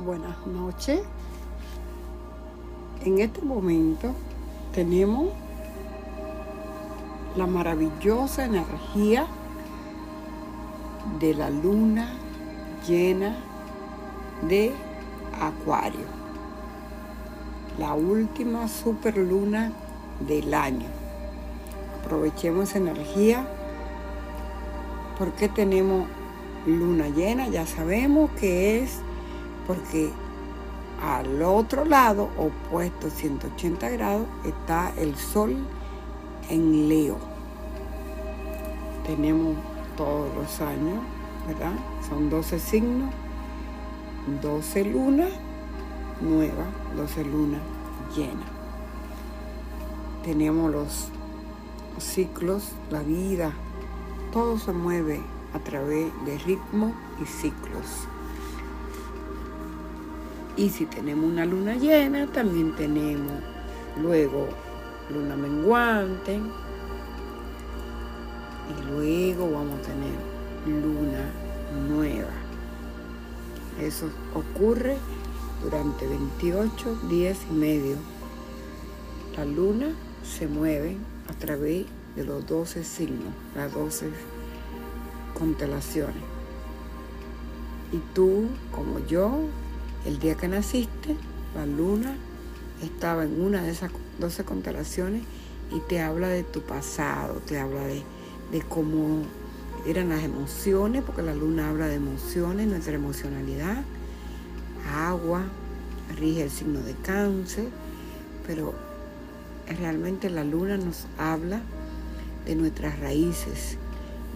buenas noches. En este momento tenemos la maravillosa energía de la luna llena de Acuario, la última superluna del año. Aprovechemos energía porque tenemos luna llena, ya sabemos que es porque al otro lado, opuesto 180 grados, está el sol en Leo. Tenemos todos los años, ¿verdad? Son 12 signos, 12 lunas nuevas, 12 lunas llenas. Tenemos los ciclos, la vida, todo se mueve a través de ritmos y ciclos. Y si tenemos una luna llena, también tenemos luego luna menguante. Y luego vamos a tener luna nueva. Eso ocurre durante 28 días y medio. La luna se mueve a través de los 12 signos, las 12 constelaciones. Y tú, como yo, el día que naciste, la luna estaba en una de esas 12 constelaciones y te habla de tu pasado, te habla de, cómo eran las emociones, porque la luna habla de emociones, nuestra emocionalidad, agua, rige el signo de cáncer, pero realmente la luna nos habla de nuestras raíces,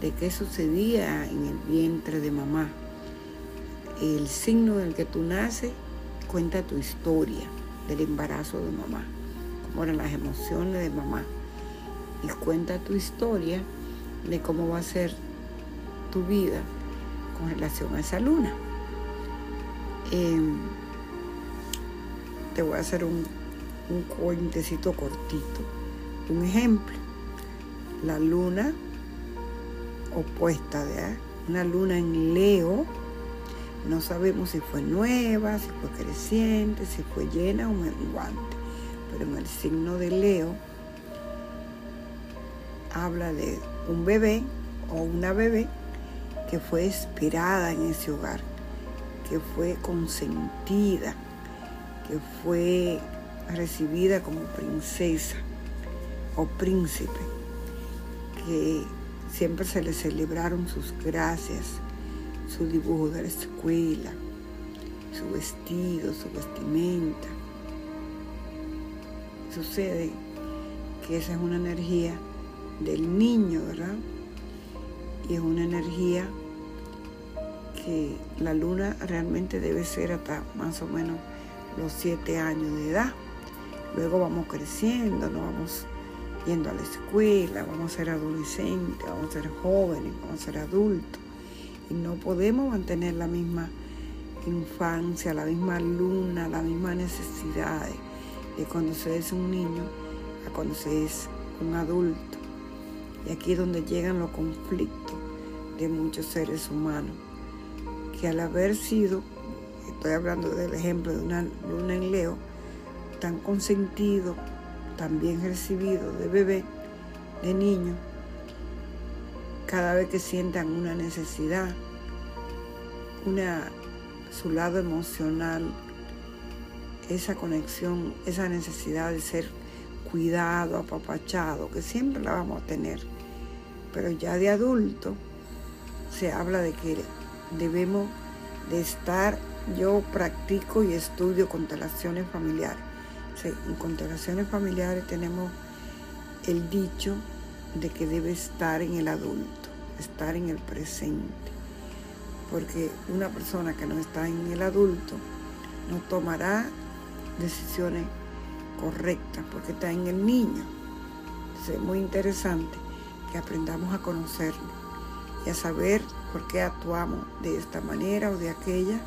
de qué sucedía en el vientre de mamá el signo en el que tú naces cuenta tu historia del embarazo de mamá, cómo eran las emociones de mamá. Y cuenta tu historia de cómo va a ser tu vida con relación a esa luna. Em, te voy a hacer un, un cuentecito cortito. Un ejemplo. La luna opuesta de una luna en Leo no sabemos si fue nueva, si fue creciente, si fue llena o menguante. Pero en el signo de Leo habla de un bebé o una bebé que fue esperada en ese hogar, que fue consentida, que fue recibida como princesa o príncipe, que siempre se le celebraron sus gracias, su dibujo de la escuela, su vestido, su vestimenta. Sucede que esa es una energía del niño, ¿verdad? Y es una energía que la luna realmente debe ser hasta más o menos los siete años de edad. Luego vamos creciendo, nos vamos yendo a la escuela, vamos a ser adolescentes, vamos a ser jóvenes, vamos a ser adultos y no podemos mantener la misma infancia, la misma luna, la misma necesidad de cuando se es un niño a cuando se es un adulto. Y aquí es donde llegan los conflictos de muchos seres humanos, que al haber sido, estoy hablando del ejemplo de una luna en Leo, tan consentido, tan bien recibido de bebé, de niño, cada vez que sientan una necesidad, una, su lado emocional, esa conexión, esa necesidad de ser cuidado, apapachado, que siempre la vamos a tener. Pero ya de adulto se habla de que debemos de estar, yo practico y estudio constelaciones familiares. en constelaciones familiares tenemos el dicho de que debe estar en el adulto, estar en el presente. Porque una persona que no está en el adulto no tomará decisiones correctas porque está en el niño. es muy interesante que aprendamos a conocerlo y a saber por qué actuamos de esta manera o de aquella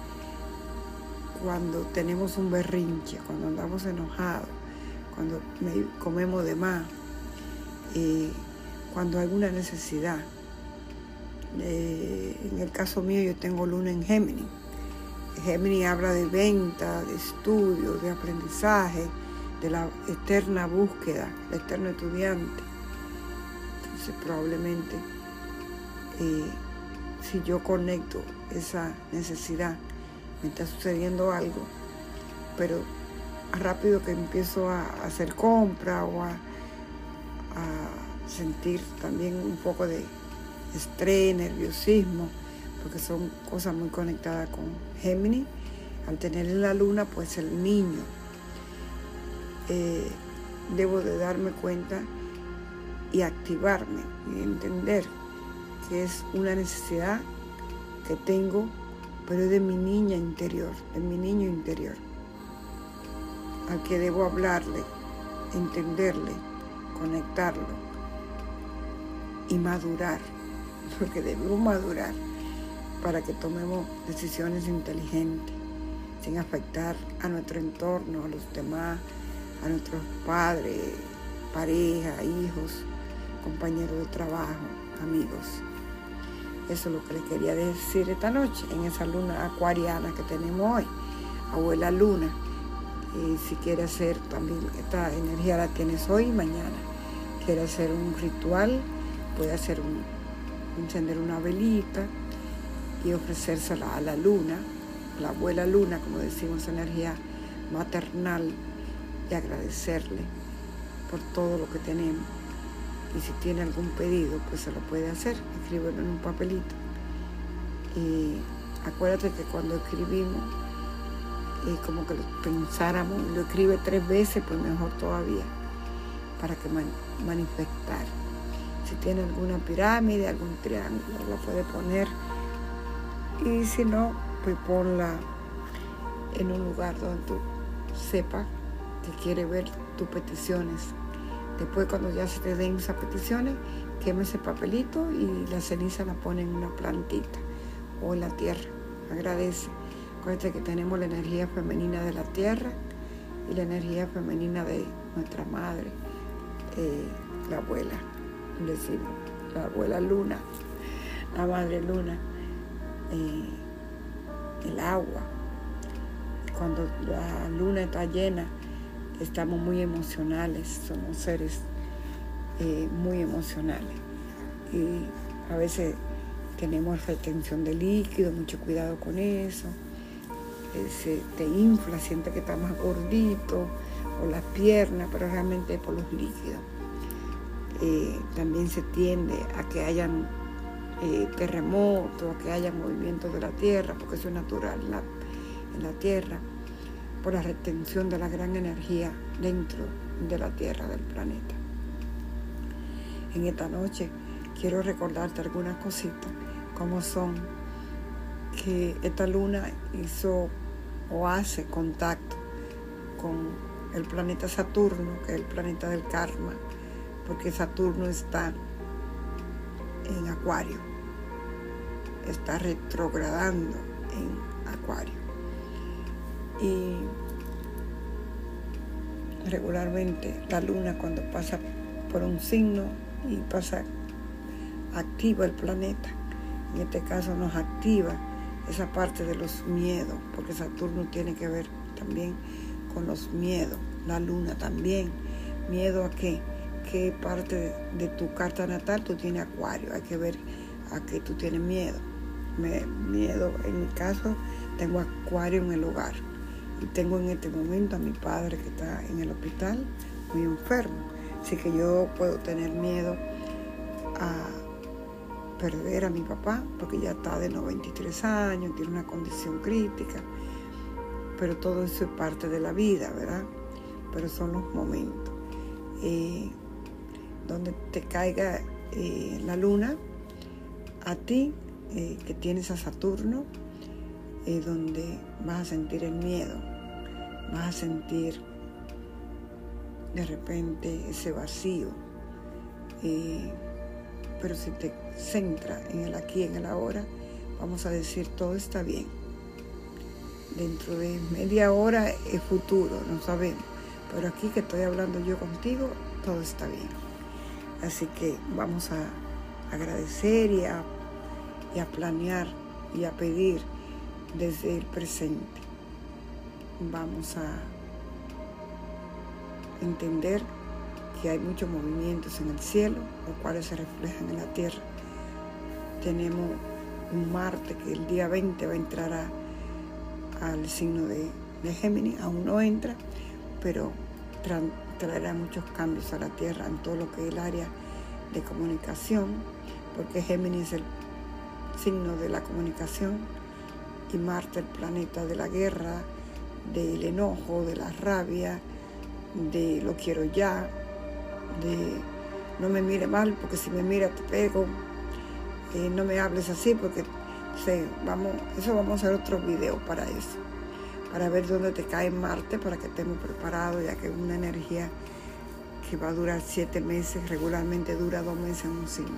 cuando tenemos un berrinche, cuando andamos enojados, cuando comemos de más. Eh, cuando hay una necesidad. Eh, en el caso mío yo tengo luna en Géminis. Géminis habla de venta, de estudio, de aprendizaje, de la eterna búsqueda, el eterno estudiante. Entonces probablemente eh, si yo conecto esa necesidad, me está sucediendo algo, pero rápido que empiezo a hacer compra o a, a sentir también un poco de estrés, nerviosismo, porque son cosas muy conectadas con Géminis. Al tener la luna, pues el niño, eh, debo de darme cuenta y activarme y entender que es una necesidad que tengo, pero es de mi niña interior, de mi niño interior, al que debo hablarle, entenderle, conectarlo y madurar, porque debemos madurar para que tomemos decisiones inteligentes, sin afectar a nuestro entorno, a los demás, a nuestros padres, pareja, hijos, compañeros de trabajo, amigos. Eso es lo que le quería decir esta noche en esa luna acuariana que tenemos hoy, abuela luna. Si quiere hacer también, esta energía la tienes hoy y mañana. Quiere hacer un ritual, puede hacer un, encender una velita y ofrecérsela a la luna, la abuela luna, como decimos, energía maternal, y agradecerle por todo lo que tenemos y si tiene algún pedido, pues se lo puede hacer, escríbelo en un papelito. Y acuérdate que cuando escribimos, y como que lo pensáramos, lo escribe tres veces, pues mejor todavía, para que manifestar. Si tiene alguna pirámide, algún triángulo, lo puede poner. Y si no, pues ponla en un lugar donde tú sepas que quiere ver tus peticiones Después cuando ya se te den esas peticiones, queme ese papelito y la ceniza la pone en una plantita o en la tierra. Agradece. Acuérdate que tenemos la energía femenina de la tierra y la energía femenina de nuestra madre, eh, la abuela, decimos, la abuela luna, la madre luna, eh, el agua. Cuando la luna está llena, estamos muy emocionales, somos seres eh, muy emocionales. Y a veces tenemos retención de líquido, mucho cuidado con eso. Se te infla, siente que está más gordito, o las piernas, pero realmente es por los líquidos. Eh, también se tiende a que hayan terremotos, a que haya movimientos de la tierra, porque eso es natural en la tierra por la retención de la gran energía dentro de la Tierra, del planeta. En esta noche quiero recordarte algunas cositas, como son que esta luna hizo o hace contacto con el planeta Saturno, que es el planeta del karma, porque Saturno está en Acuario, está retrogradando en Acuario. Y regularmente la luna cuando pasa por un signo y pasa, activa el planeta. En este caso nos activa esa parte de los miedos, porque Saturno tiene que ver también con los miedos, la luna también. Miedo a qué, qué parte de, tu carta natal tú tienes acuario, hay que ver a qué tú tienes miedo. miedo, en mi caso, tengo acuario en el hogar y tengo en este momento a mi padre que está en el hospital muy enfermo. Así que yo puedo tener miedo a perder a mi papá porque ya está de 93 años, tiene una condición crítica. Pero todo eso es parte de la vida, ¿verdad? Pero son los momentos. Eh, donde te caiga eh, la luna, a ti eh, que tienes a Saturno, es donde vas a sentir el miedo, vas a sentir de repente ese vacío. Eh, pero si te centra en el aquí, en el ahora, vamos a decir todo está bien. Dentro de media hora es futuro, no sabemos. Pero aquí que estoy hablando yo contigo, todo está bien. Así que vamos a agradecer y a, y a planear y a pedir desde el presente. Vamos a entender que hay muchos movimientos en el cielo, los cuales se reflejan en la tierra. Tenemos un Marte que el día 20 va a entrar al signo de, de Géminis, aún no entra, pero traerá muchos cambios a la Tierra en todo lo que es el área de comunicación, porque Géminis es el signo de la comunicación y Marte el planeta de la guerra, del enojo, de la rabia, de lo quiero ya, de no me mire mal porque si me mira te pego, eh, no me hables así porque sé, vamos, eso vamos a hacer otro video para eso, para ver dónde te cae Marte, para que estemos preparados, ya que es una energía que va a durar siete meses, regularmente dura dos meses en un signo,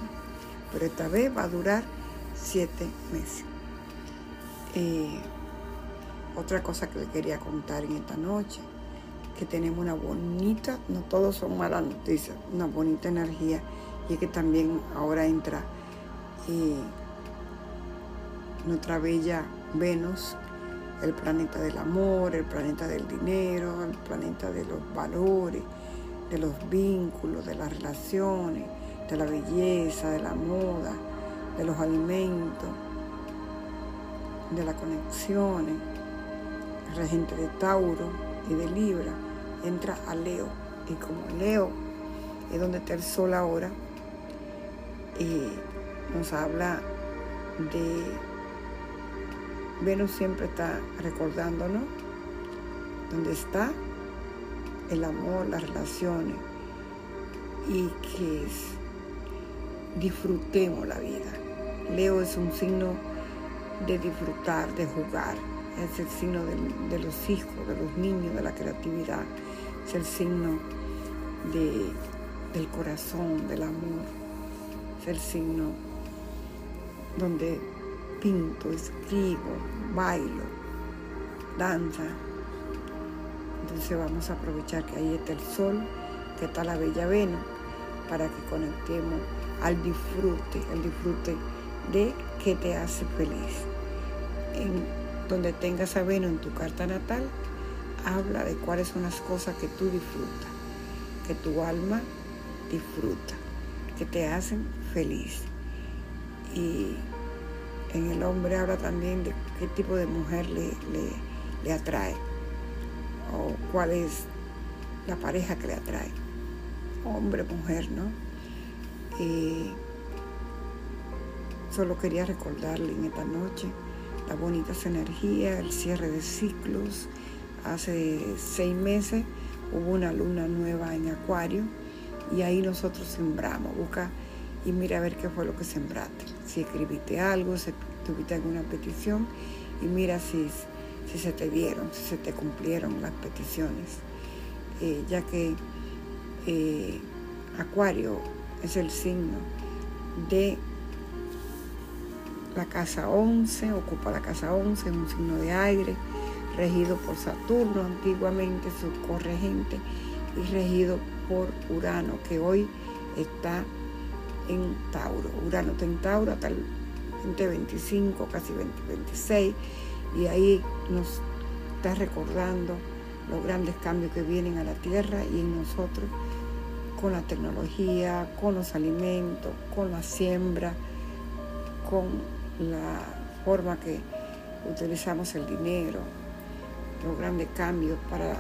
pero esta vez va a durar siete meses. Eh, otra cosa que le quería contar en esta noche, que tenemos una bonita, no todos son malas noticias, una bonita energía y que también ahora entra eh, nuestra bella Venus, el planeta del amor, el planeta del dinero, el planeta de los valores, de los vínculos, de las relaciones, de la belleza, de la moda, de los alimentos, de las conexiones, el regente de Tauro y de Libra, entra a Leo. Y como Leo es donde está el sol ahora, eh, nos habla de Venus siempre está recordándonos dónde está el amor, las relaciones y que disfrutemos la vida. Leo es un signo de disfrutar, de jugar. Es el signo de, los hijos, de los niños, de la creatividad. Es el signo del corazón, del amor. Es el signo donde pinto, escribo, bailo, danza. Entonces vamos a aprovechar que ahí está el sol, que está la bella Venus, para que conectemos al disfrute, el disfrute de que te hace feliz. Donde tengas a Venus en tu carta natal, habla de cuáles son las cosas que tú disfrutas, que tu alma disfruta, que te hacen feliz. Y en el hombre habla también de qué tipo de mujer le, le, atrae o cuál es la pareja que le atrae, hombre, mujer, ¿no? Solo quería recordarle en esta noche las bonitas energías, el cierre de ciclos. Hace seis meses hubo una luna nueva en Acuario y ahí nosotros sembramos. Busca y mira a ver qué fue lo que sembraste. Si escribiste algo, si tuviste alguna petición y mira si, se te dieron, si se te cumplieron las peticiones. Eh, ya que eh, Acuario es el signo de la casa 11, ocupa la casa 11, es un signo de aire, regido por Saturno antiguamente, su corregente, y regido por Urano, que hoy está en Tauro. Urano está en Tauro hasta el 2025, casi 2026, y ahí nos está recordando los grandes cambios que vienen a la Tierra y en nosotros con la tecnología, con los alimentos, con la siembra, con la forma que utilizamos el dinero, los grandes cambios para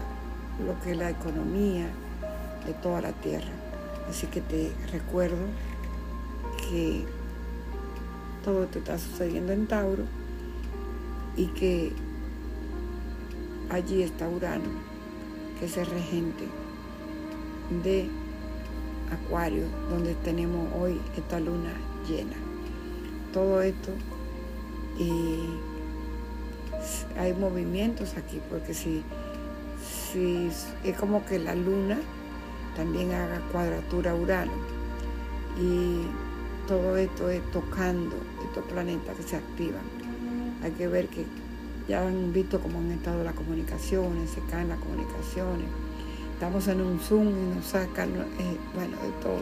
lo que es la economía de toda la Tierra. Así que te recuerdo que todo esto está sucediendo en Tauro y que allí está Urano, que es el regente de Acuario, donde tenemos hoy esta luna llena. Todo esto y hay movimientos aquí, porque si, si es como que la luna también haga cuadratura Urano y todo esto es tocando estos planetas que se activan. Hay que ver que ya han visto cómo han estado las comunicaciones, se caen las comunicaciones. Estamos en un Zoom y nos sacan, eh, bueno, de todo.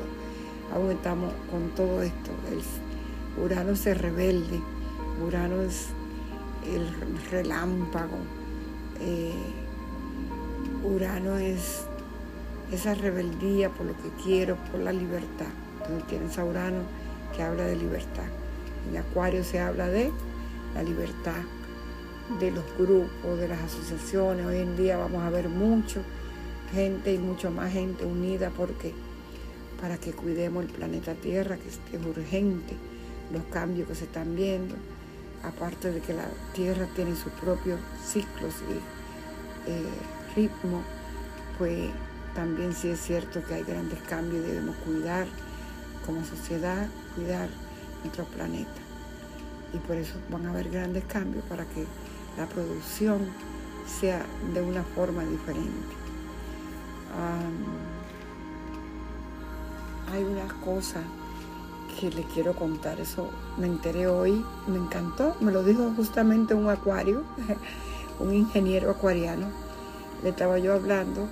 Aún estamos con todo esto. El Urano se rebelde. Urano es el relámpago. Eh, Urano es esa rebeldía por lo que quiero, por la libertad. Entonces tienes a Urano que habla de libertad. En Acuario se habla de la libertad de los grupos, de las asociaciones. Hoy en día vamos a ver mucho gente y mucho más gente unida porque para que cuidemos el planeta Tierra, que es urgente los cambios que se están viendo, aparte de que la Tierra tiene sus propios ciclos y eh, ritmo, pues también sí es cierto que hay grandes cambios y debemos cuidar como sociedad, cuidar nuestro planeta. Y por eso van a haber grandes cambios para que la producción sea de una forma diferente. hay una cosa que le quiero contar, eso me enteré hoy, me encantó, me lo dijo justamente un acuario, un ingeniero acuariano, le estaba yo hablando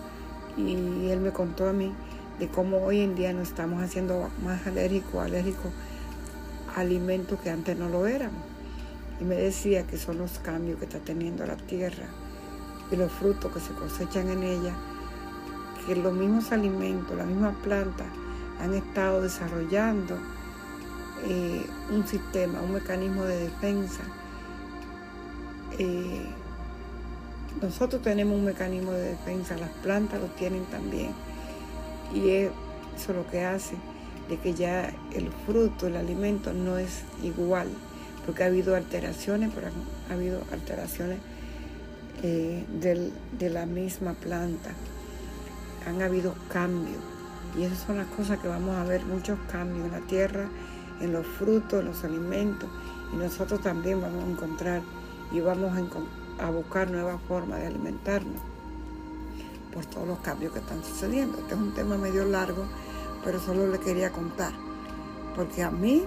y él me contó a mí de cómo hoy en día nos estamos haciendo más alérgicos, alérgicos a alimentos que antes no lo éramos. Y me decía que son los cambios que está teniendo la tierra y los frutos que se cosechan en ella, que los mismos alimentos, las mismas plantas han estado desarrollando eh, un sistema, un mecanismo de defensa. Eh, nosotros tenemos un mecanismo de defensa, las plantas lo tienen también. Y eso es lo que hace de que ya el fruto, el alimento no es igual, porque ha habido alteraciones, pero ha habido alteraciones eh, de la misma planta. Han habido cambios. Y esas son las cosas que vamos a ver, muchos cambios en la tierra, en los frutos, en los alimentos. Y nosotros también vamos a encontrar y vamos a, buscar nuevas formas de alimentarnos por todos los cambios que están sucediendo. Este es un tema medio largo, pero solo le quería contar. Porque a mí,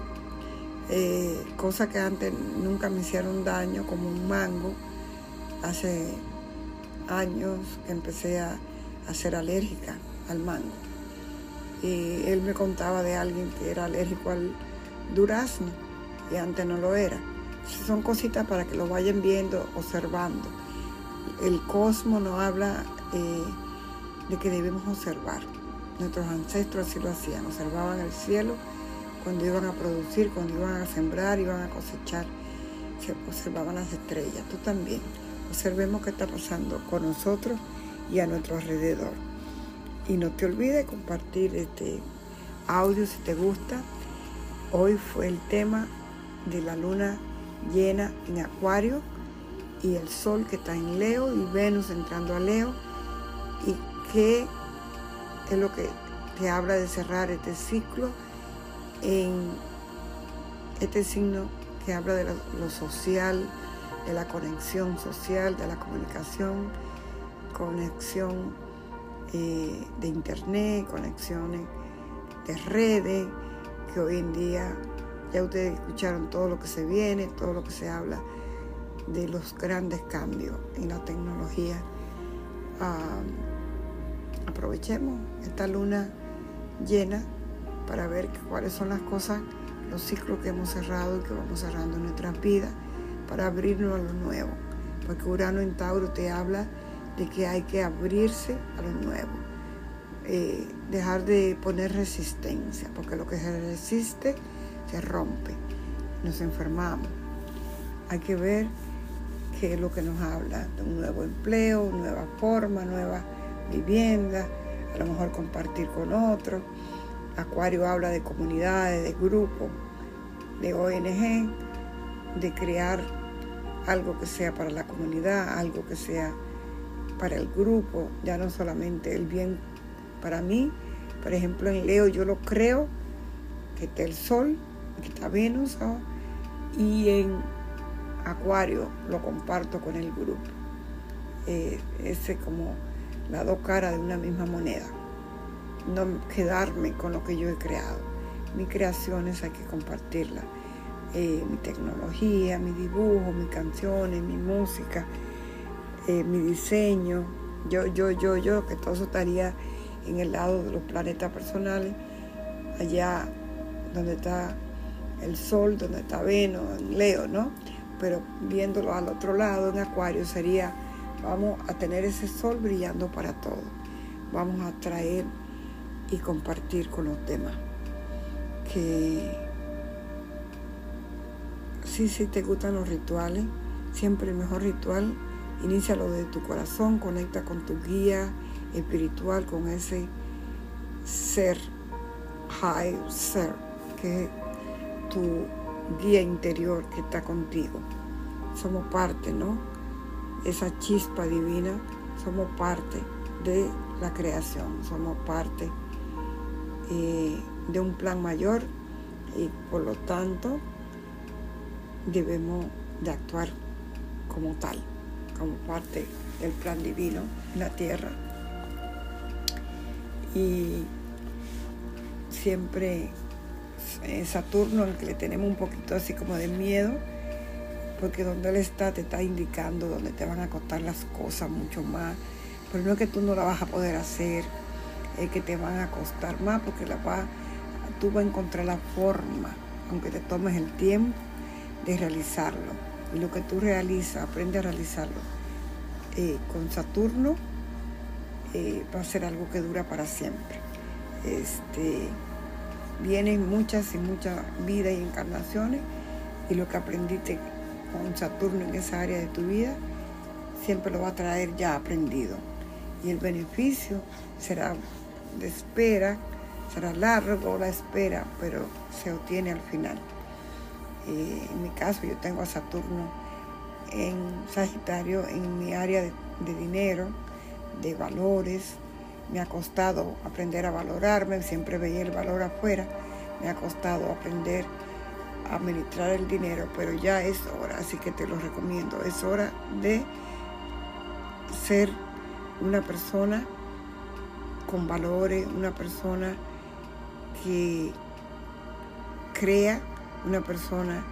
eh, cosas que antes nunca me hicieron daño, como un mango, hace años que empecé a, ser alérgica al mango. Y él me contaba de alguien que era alérgico al, durazno y antes no lo era. Son cositas para que lo vayan viendo, observando. El cosmos nos habla eh, de que debemos observar. Nuestros ancestros así lo hacían, observaban el cielo cuando iban a producir, cuando iban a sembrar, iban a cosechar, se observaban las estrellas. Tú también. Observemos qué está pasando con nosotros y a nuestro alrededor. Y no te olvides compartir este audio si te gusta Hoy fue el tema de la luna llena en Acuario y el Sol que está en Leo y Venus entrando a Leo qué es lo que te habla de cerrar este ciclo en este signo que habla de lo, social, de la conexión social, de la comunicación, conexión eh, de internet, conexiones de redes que hoy en día ya ustedes escucharon todo lo que se viene, todo lo que se habla de los grandes cambios en la tecnología. Ah, aprovechemos esta luna llena para ver cuáles son las cosas, los ciclos que hemos cerrado y que vamos cerrando en nuestras vidas para abrirnos a lo nuevo. Porque Urano en Tauro te habla de que hay que abrirse a lo nuevo. Eh, dejar de poner resistencia, porque lo que se resiste se rompe, nos enfermamos. Hay que ver qué es lo que nos habla de un nuevo empleo, nueva forma, nueva vivienda, a lo mejor compartir con otros. Acuario habla de comunidades, de grupos, de ONG, de crear algo que sea para la comunidad, algo que sea para el grupo, ya no solamente el bien para mí, por ejemplo, en Leo yo lo creo, que está el Sol, que está Venus, y en Acuario lo comparto con el grupo. Eh, ese como las dos caras de una misma moneda. No quedarme con lo que yo he creado. Mis creaciones hay que compartirlas. Eh, mi tecnología, mi dibujo, mis canciones, mi música, eh, mi diseño. Yo, yo, yo, yo, que todo eso estaría en el lado de los planetas personales, allá donde está el Sol, donde está Venus, en Leo, ¿no? pero viéndolo al otro lado en Acuario sería, vamos a tener ese sol brillando para todos, vamos a traer y compartir con los demás. Que sí, sí te gustan los rituales, siempre el mejor ritual, inícialo de tu corazón, conecta con tu guía espiritual, con ese ser, high ser, que es tu guía interior que está contigo. Somos parte, ¿no? Esa chispa divina, somos parte de la creación, somos parte eh, de un plan mayor y por lo tanto debemos de actuar como tal, como parte del plan divino en la tierra. Y siempre eh, Saturno, al que le tenemos un poquito así como de miedo, porque donde él está te está indicando donde te van a costar las cosas mucho más, pero no es que tú no la vas a poder hacer, es que te van a costar más porque la va, tú vas a encontrar la forma, aunque te tomes el tiempo de realizarlo. Y lo que tú realizas, aprende a realizarlo. Eh, con Saturno eh, va a ser algo que dura para siempre. Este, vienen muchas y muchas vidas y encarnaciones y lo que aprendiste con Saturno en esa área de tu vida siempre lo va a traer ya aprendido. Y el beneficio será de espera, será largo la espera, pero se obtiene al final. Eh, en mi caso yo tengo a Saturno en Sagitario, en mi área de, de dinero, de valores, me ha costado aprender a valorarme, siempre veía el valor afuera, me ha costado aprender administrar el dinero, pero ya es hora, así que te lo recomiendo, es hora de ser una persona con valores, una persona que crea, una persona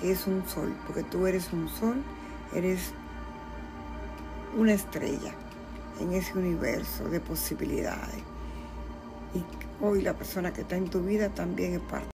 que es un sol, porque tú eres un sol, eres una estrella en ese universo de posibilidades. Y hoy la persona que está en tu vida también es parte.